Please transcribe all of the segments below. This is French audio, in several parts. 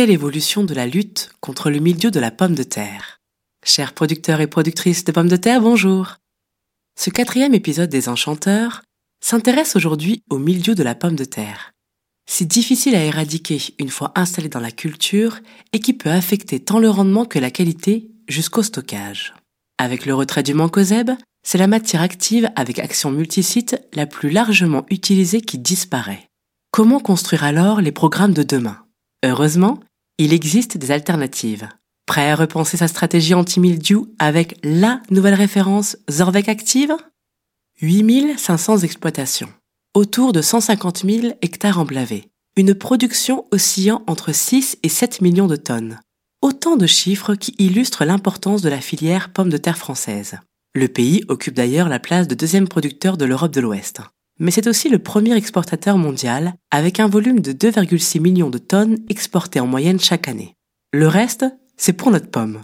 Quelle évolution de la lutte contre le milieu de la pomme de terre Chers producteurs et productrices de pommes de terre, bonjour Ce quatrième épisode des Enchanteurs s'intéresse aujourd'hui au milieu de la pomme de terre. Si difficile à éradiquer une fois installé dans la culture et qui peut affecter tant le rendement que la qualité jusqu'au stockage. Avec le retrait du mancozeb, c'est la matière active avec action multisite la plus largement utilisée qui disparaît. Comment construire alors les programmes de demain? Heureusement, il existe des alternatives. Prêt à repenser sa stratégie anti-mildiou avec la nouvelle référence Zorvec Active? 8500 exploitations, autour de 150 000 hectares emblavés, une production oscillant entre 6 et 7 millions de tonnes. Autant de chiffres qui illustrent l'importance de la filière pomme de terre française. Le pays occupe d'ailleurs la place de deuxième producteur de l'Europe de l'Ouest. Mais c'est aussi le premier exportateur mondial, avec un volume de 2,6 millions de tonnes exportées en moyenne chaque année. Le reste, c'est pour notre pomme.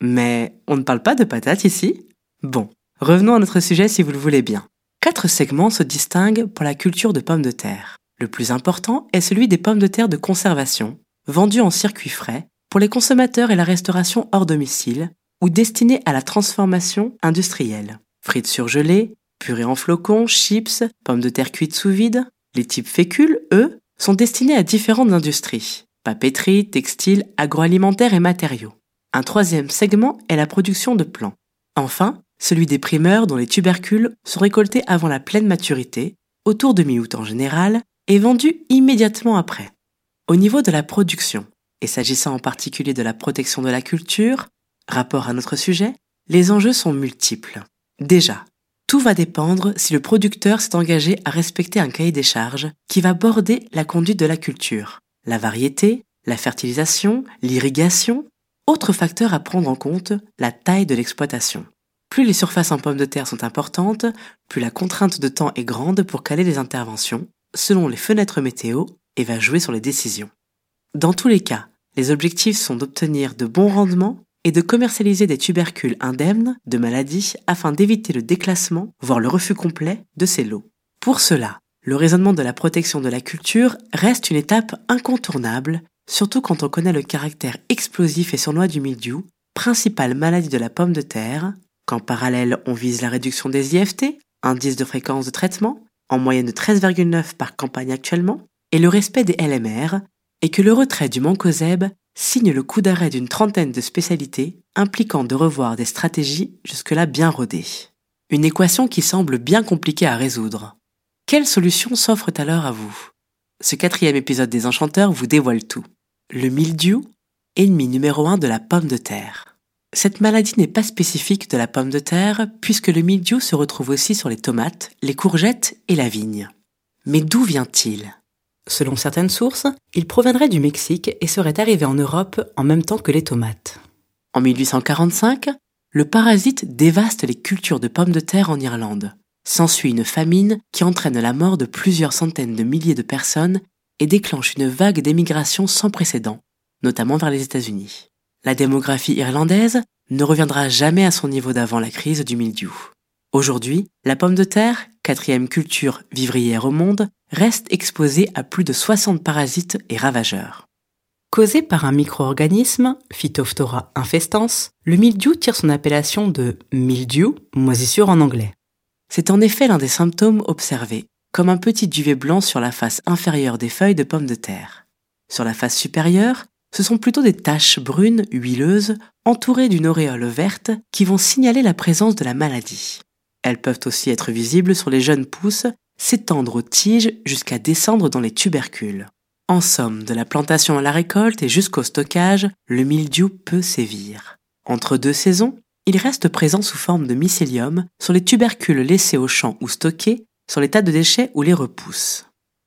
Mais on ne parle pas de patates ici? Bon, Revenons à notre sujet si vous le voulez bien. Quatre segments se distinguent pour la culture de pommes de terre. Le plus important est celui des pommes de terre de conservation, vendues en circuit frais, pour les consommateurs et la restauration hors domicile, ou destinées à la transformation industrielle. Frites surgelées, purées en flocons, chips, pommes de terre cuites sous vide. Les types fécules, eux, sont destinés à différentes industries. Papeterie, textile, agroalimentaire et matériaux. Un troisième segment est la production de plants. Enfin, celui des primeurs dont les tubercules sont récoltés avant la pleine maturité, autour de mi-août en général, et vendus immédiatement après. Au niveau de la production, et s'agissant en particulier de la protection de la culture, rapport à notre sujet, les enjeux sont multiples. Déjà, tout va dépendre si le producteur s'est engagé à respecter un cahier des charges qui va border la conduite de la culture, la variété, la fertilisation, l'irrigation, autre facteur à prendre en compte, la taille de l'exploitation. Plus les surfaces en pommes de terre sont importantes, plus la contrainte de temps est grande pour caler les interventions, selon les fenêtres météo, et va jouer sur les décisions. Dans tous les cas, les objectifs sont d'obtenir de bons rendements et de commercialiser des tubercules indemnes de maladies afin d'éviter le déclassement, voire le refus complet de ces lots. Pour cela, le raisonnement de la protection de la culture reste une étape incontournable, surtout quand on connaît le caractère explosif et sournois du mildiou, principale maladie de la pomme de terre, qu'en parallèle on vise la réduction des IFT, indice de fréquence de traitement, en moyenne de 13,9 par campagne actuellement, et le respect des LMR, et que le retrait du mancozeb signe le coup d'arrêt d'une trentaine de spécialités impliquant de revoir des stratégies jusque-là bien rodées. Une équation qui semble bien compliquée à résoudre. Quelles solutions s'offrent alors à vous? Ce quatrième épisode des Enchanteurs vous dévoile tout. Le mildiou, ennemi numéro un de la pomme de terre. Cette maladie n'est pas spécifique de la pomme de terre puisque le mildiou se retrouve aussi sur les tomates, les courgettes et la vigne. Mais d'où vient-il? Selon certaines sources, il proviendrait du Mexique et serait arrivé en Europe en même temps que les tomates. En 1845, le parasite dévaste les cultures de pommes de terre en Irlande. S'ensuit une famine qui entraîne la mort de plusieurs centaines de milliers de personnes et déclenche une vague d'émigration sans précédent, notamment vers les États-Unis la démographie irlandaise ne reviendra jamais à son niveau d'avant la crise du mildiou. Aujourd'hui, la pomme de terre, quatrième culture vivrière au monde, reste exposée à plus de 60 parasites et ravageurs. Causé par un micro-organisme, Phytophthora infestans, le mildiou tire son appellation de mildiou, moisissure en anglais. C'est en effet l'un des symptômes observés, comme un petit duvet blanc sur la face inférieure des feuilles de pommes de terre. Sur la face supérieure, ce sont plutôt des taches brunes huileuses entourées d'une auréole verte qui vont signaler la présence de la maladie. Elles peuvent aussi être visibles sur les jeunes pousses, s'étendre aux tiges jusqu'à descendre dans les tubercules. En somme, de la plantation à la récolte et jusqu'au stockage, le mildiou peut sévir. Entre deux saisons, il reste présent sous forme de mycélium sur les tubercules laissés au champ ou stockés, sur les tas de déchets ou les repousses.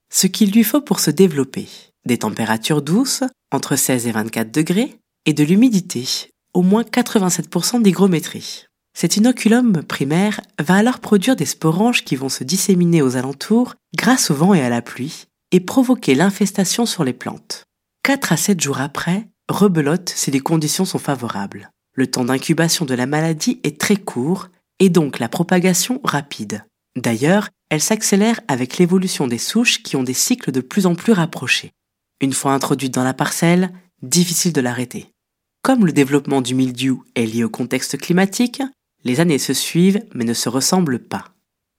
Ce qu'il lui faut pour se développer, des températures douces, entre 16 et 24 degrés, et de l'humidité, au moins 87% d'hygrométrie. Cet inoculum primaire va alors produire des sporanges qui vont se disséminer aux alentours grâce au vent et à la pluie, et provoquer l'infestation sur les plantes. 4 à 7 jours après, rebelote si les conditions sont favorables. Le temps d'incubation de la maladie est très court et donc la propagation rapide. D'ailleurs, elle s'accélère avec l'évolution des souches qui ont des cycles de plus en plus rapprochés. Une fois introduite dans la parcelle, difficile de l'arrêter. Comme le développement du mildiou est lié au contexte climatique, les années se suivent mais ne se ressemblent pas.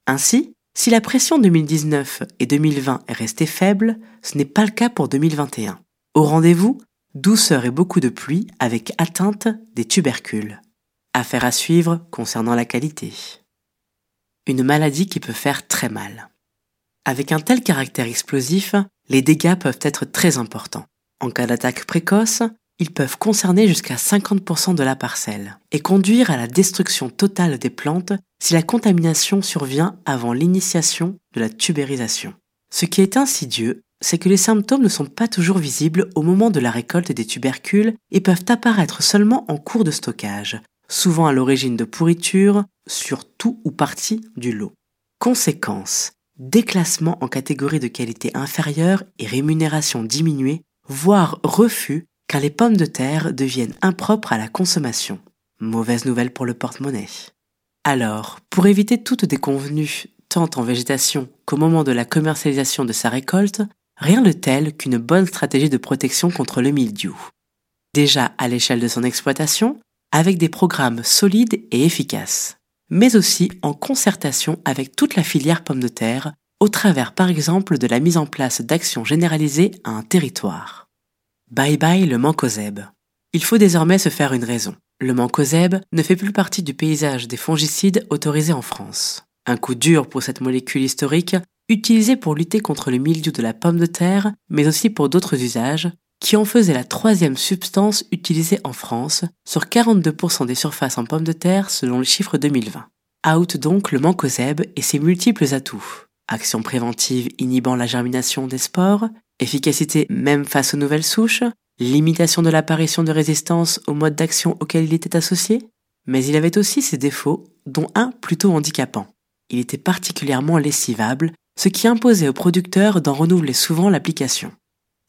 Ainsi, si la pression 2019 et 2020 est restée faible, ce n'est pas le cas pour 2021. Au rendez-vous, douceur et beaucoup de pluie avec atteinte des tubercules. Affaire à suivre concernant la qualité. Une maladie qui peut faire très mal. Avec un tel caractère explosif, les dégâts peuvent être très importants. En cas d'attaque précoce, ils peuvent concerner jusqu'à 50% de la parcelle et conduire à la destruction totale des plantes si la contamination survient avant l'initiation de la tubérisation. Ce qui est insidieux, c'est que les symptômes ne sont pas toujours visibles au moment de la récolte des tubercules et peuvent apparaître seulement en cours de stockage, souvent à l'origine de pourriture sur tout ou partie du lot. Conséquence, déclassement en catégorie de qualité inférieure et rémunération diminuée, voire refus car les pommes de terre deviennent impropres à la consommation. Mauvaise nouvelle pour le porte-monnaie. Alors, pour éviter toute déconvenue, tant en végétation qu'au moment de la commercialisation de sa récolte, rien de tel qu'une bonne stratégie de protection contre le mildiou. Déjà à l'échelle de son exploitation, avec des programmes solides et efficaces mais aussi en concertation avec toute la filière pomme de terre, au travers par exemple de la mise en place d'actions généralisées à un territoire. Bye bye le mancozeb. Il faut désormais se faire une raison. Le mancozeb ne fait plus partie du paysage des fongicides autorisés en France. Un coup dur pour cette molécule historique, utilisée pour lutter contre le milieu de la pomme de terre, mais aussi pour d'autres usages, qui en faisait la troisième substance utilisée en France sur 42% des surfaces en pommes de terre selon le chiffre 2020. Out donc le mancozeb et ses multiples atouts. Action préventive inhibant la germination des spores, efficacité même face aux nouvelles souches, limitation de l'apparition de résistance au mode d'action auquel il était associé, mais il avait aussi ses défauts, dont un plutôt handicapant. Il était particulièrement lessivable, ce qui imposait aux producteurs d'en renouveler souvent l'application.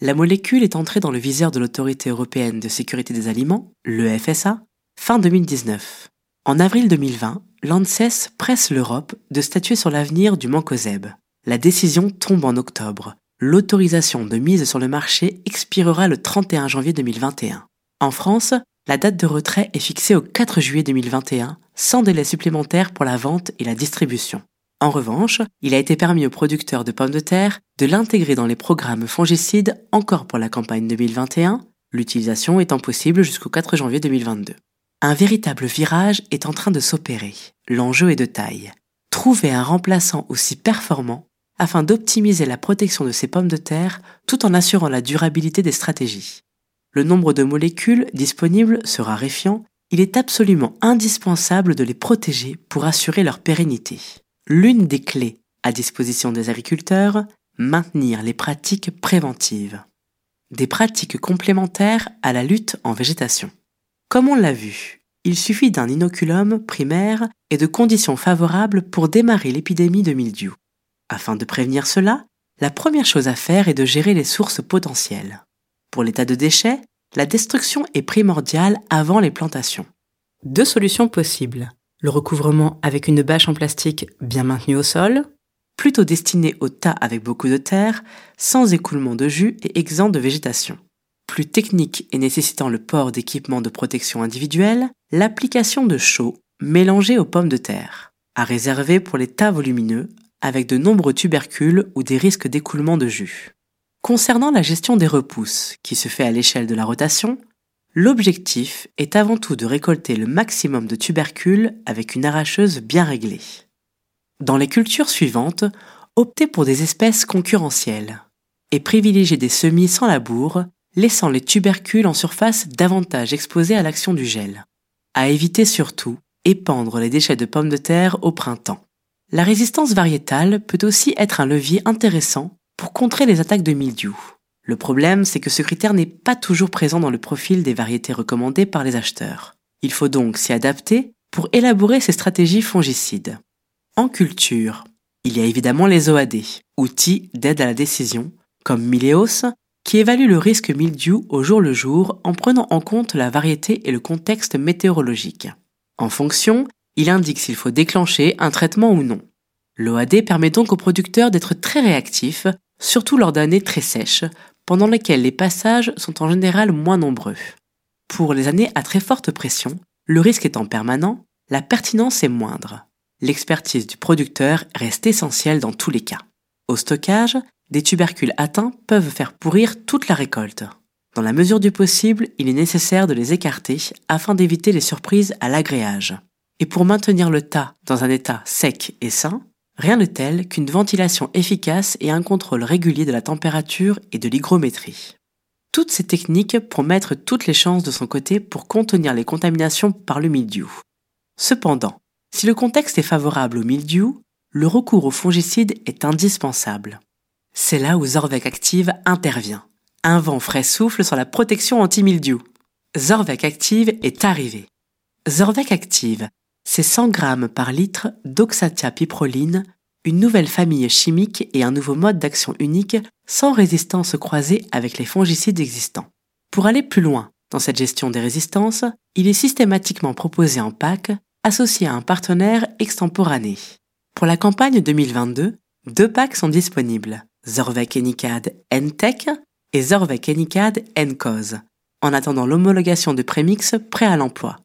La molécule est entrée dans le viseur de l'autorité européenne de sécurité des aliments, le FSA, fin 2019. En avril 2020, l'ANSES presse l'Europe de statuer sur l'avenir du mancozeb. La décision tombe en octobre. L'autorisation de mise sur le marché expirera le 31 janvier 2021. En France, la date de retrait est fixée au 4 juillet 2021, sans délai supplémentaire pour la vente et la distribution. En revanche, il a été permis aux producteurs de pommes de terre de l'intégrer dans les programmes fongicides encore pour la campagne 2021, l'utilisation étant possible jusqu'au 4 janvier 2022. Un véritable virage est en train de s'opérer. L'enjeu est de taille. Trouver un remplaçant aussi performant afin d'optimiser la protection de ces pommes de terre tout en assurant la durabilité des stratégies. Le nombre de molécules disponibles se raréfiant, il est absolument indispensable de les protéger pour assurer leur pérennité l'une des clés à disposition des agriculteurs, maintenir les pratiques préventives. Des pratiques complémentaires à la lutte en végétation. Comme on l'a vu, il suffit d'un inoculum primaire et de conditions favorables pour démarrer l'épidémie de mildiou. Afin de prévenir cela, la première chose à faire est de gérer les sources potentielles. Pour l'état de déchets, la destruction est primordiale avant les plantations. Deux solutions possibles le recouvrement avec une bâche en plastique bien maintenue au sol, plutôt destiné au tas avec beaucoup de terre, sans écoulement de jus et exempt de végétation. Plus technique et nécessitant le port d'équipements de protection individuelle, l'application de chaux mélangé aux pommes de terre, à réserver pour les tas volumineux avec de nombreux tubercules ou des risques d'écoulement de jus. Concernant la gestion des repousses, qui se fait à l'échelle de la rotation, L'objectif est avant tout de récolter le maximum de tubercules avec une arracheuse bien réglée. Dans les cultures suivantes, optez pour des espèces concurrentielles et privilégiez des semis sans labour, laissant les tubercules en surface davantage exposés à l'action du gel. À éviter surtout, épandre les déchets de pommes de terre au printemps. La résistance variétale peut aussi être un levier intéressant pour contrer les attaques de mildiou. Le problème, c'est que ce critère n'est pas toujours présent dans le profil des variétés recommandées par les acheteurs. Il faut donc s'y adapter pour élaborer ces stratégies fongicides. En culture, il y a évidemment les OAD, outils d'aide à la décision, comme Mileos, qui évalue le risque mildiou au jour le jour en prenant en compte la variété et le contexte météorologique. En fonction, il indique s'il faut déclencher un traitement ou non. L'OAD permet donc aux producteurs d'être très réactifs, surtout lors d'années très sèches, pendant lesquels les passages sont en général moins nombreux. Pour les années à très forte pression, le risque étant permanent, la pertinence est moindre. L'expertise du producteur reste essentielle dans tous les cas. Au stockage, des tubercules atteints peuvent faire pourrir toute la récolte. Dans la mesure du possible, il est nécessaire de les écarter afin d'éviter les surprises à l'agréage. Et pour maintenir le tas dans un état sec et sain, rien de tel qu'une ventilation efficace et un contrôle régulier de la température et de l'hygrométrie. Toutes ces techniques promettent toutes les chances de son côté pour contenir les contaminations par le mildiou. Cependant, si le contexte est favorable au mildiou, le recours au fongicide est indispensable. C'est là où Zorvec Active intervient. Un vent frais souffle sur la protection anti-mildiou. Zorvec Active est arrivé. Zorvec Active, c'est 100 grammes par litre d'oxatia-piproline, une nouvelle famille chimique et un nouveau mode d'action unique sans résistance croisée avec les fongicides existants. Pour aller plus loin dans cette gestion des résistances, il est systématiquement proposé en pack associé à un partenaire extemporané. Pour la campagne 2022, deux packs sont disponibles, Zorvec Enicad N-Tech et Zorvec Enicad N-Cause, en attendant l'homologation de prémix prêt à l'emploi.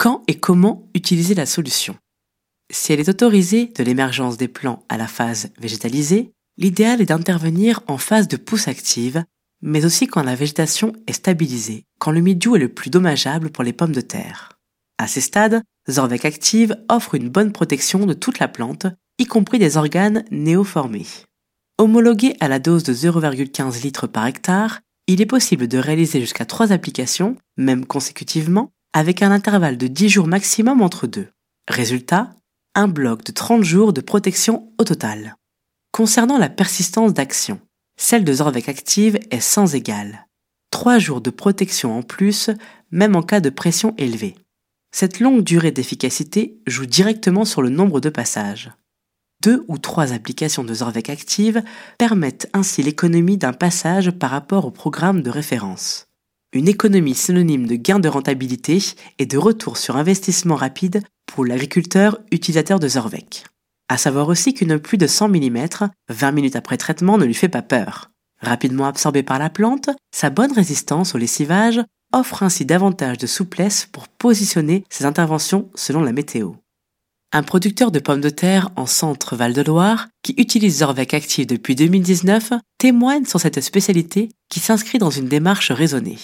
Quand et comment utiliser la solution Si elle est autorisée de l'émergence des plants à la phase végétalisée, l'idéal est d'intervenir en phase de pousse active, mais aussi quand la végétation est stabilisée, quand le milieu est le plus dommageable pour les pommes de terre. À ces stades, Zorvec Active offre une bonne protection de toute la plante, y compris des organes néoformés. Homologué à la dose de 0,15 litres par hectare, il est possible de réaliser jusqu'à 3 applications, même consécutivement, avec un intervalle de 10 jours maximum entre deux. Résultat, un bloc de 30 jours de protection au total. Concernant la persistance d'action, celle de Zorvec Active est sans égale. 3 jours de protection en plus, même en cas de pression élevée. Cette longue durée d'efficacité joue directement sur le nombre de passages. Deux ou trois applications de Zorvec Active permettent ainsi l'économie d'un passage par rapport au programme de référence. Une économie synonyme de gain de rentabilité et de retour sur investissement rapide pour l'agriculteur utilisateur de Zorvec. À savoir aussi qu'une pluie de 100 mm, 20 minutes après traitement, ne lui fait pas peur. Rapidement absorbée par la plante, sa bonne résistance au lessivage offre ainsi davantage de souplesse pour positionner ses interventions selon la météo. Un producteur de pommes de terre en centre Val-de-Loire, qui utilise Zorvec Active depuis 2019, témoigne sur cette spécialité qui s'inscrit dans une démarche raisonnée.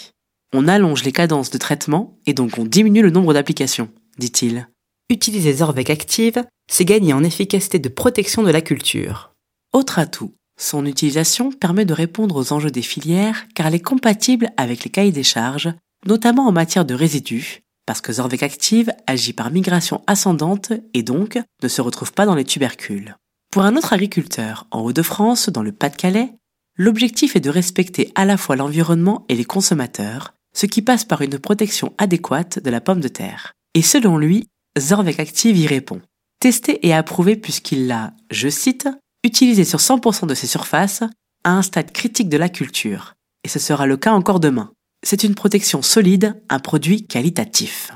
On allonge les cadences de traitement et donc on diminue le nombre d'applications, dit-il. Utiliser Zorvec Active, c'est gagner en efficacité de protection de la culture. Autre atout, son utilisation permet de répondre aux enjeux des filières car elle est compatible avec les cahiers des charges, notamment en matière de résidus, parce que Zorvec Active agit par migration ascendante et donc ne se retrouve pas dans les tubercules. Pour un autre agriculteur en Hauts-de-France, dans le Pas-de-Calais, l'objectif est de respecter à la fois l'environnement et les consommateurs, ce qui passe par une protection adéquate de la pomme de terre. Et selon lui, Zorvec Active y répond. Testé et approuvé puisqu'il l'a, je cite, utilisé sur 100% de ses surfaces à un stade critique de la culture. Et ce sera le cas encore demain. C'est une protection solide, un produit qualitatif.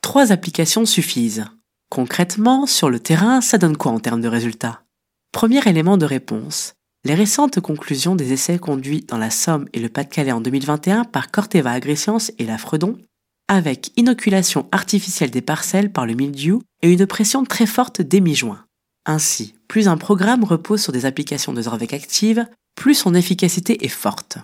Trois applications suffisent. Concrètement, sur le terrain, ça donne quoi en termes de résultats? Premier élément de réponse. Les récentes conclusions des essais conduits dans la Somme et le Pas-de-Calais en 2021 par Corteva Agriscience et la Fredon, avec inoculation artificielle des parcelles par le mildiou et une pression très forte dès mi-juin. Ainsi, plus un programme repose sur des applications de Zorvec active, plus son efficacité est forte.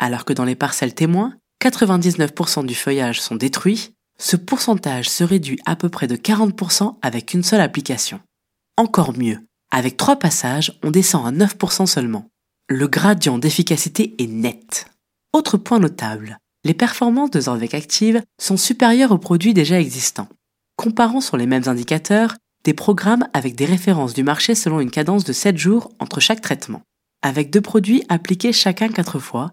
Alors que dans les parcelles témoins, 99% du feuillage sont détruits, ce pourcentage se réduit à peu près de 40% avec une seule application. Encore mieux, avec trois passages, on descend à 9% seulement. Le gradient d'efficacité est net. Autre point notable, les performances de Zorvec Active sont supérieures aux produits déjà existants. Comparons sur les mêmes indicateurs des programmes avec des références du marché selon une cadence de 7 jours entre chaque traitement. Avec deux produits appliqués chacun 4 fois,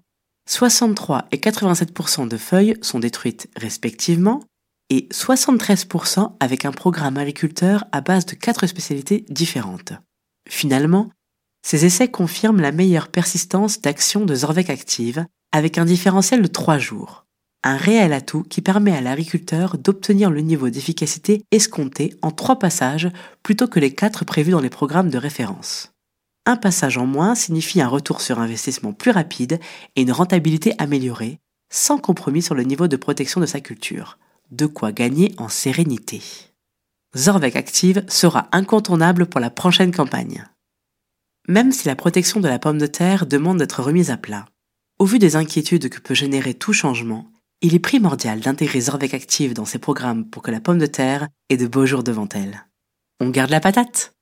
63 et 87% de feuilles sont détruites respectivement et 73% avec un programme agriculteur à base de 4 spécialités différentes. Finalement, ces essais confirment la meilleure persistance d'action de Zorvec Active avec un différentiel de 3 jours. Un réel atout qui permet à l'agriculteur d'obtenir le niveau d'efficacité escompté en 3 passages plutôt que les 4 prévus dans les programmes de référence. un passage en moins signifie un retour sur investissement plus rapide et une rentabilité améliorée, sans compromis sur le niveau de protection de sa culture. De quoi gagner en sérénité. Zorvec Active sera incontournable pour la prochaine campagne. Même si la protection de la pomme de terre demande d'être remise à plat, au vu des inquiétudes que peut générer tout changement, il est primordial d'intégrer Zorvec Active dans ses programmes pour que la pomme de terre ait de beaux jours devant elle. On garde la patate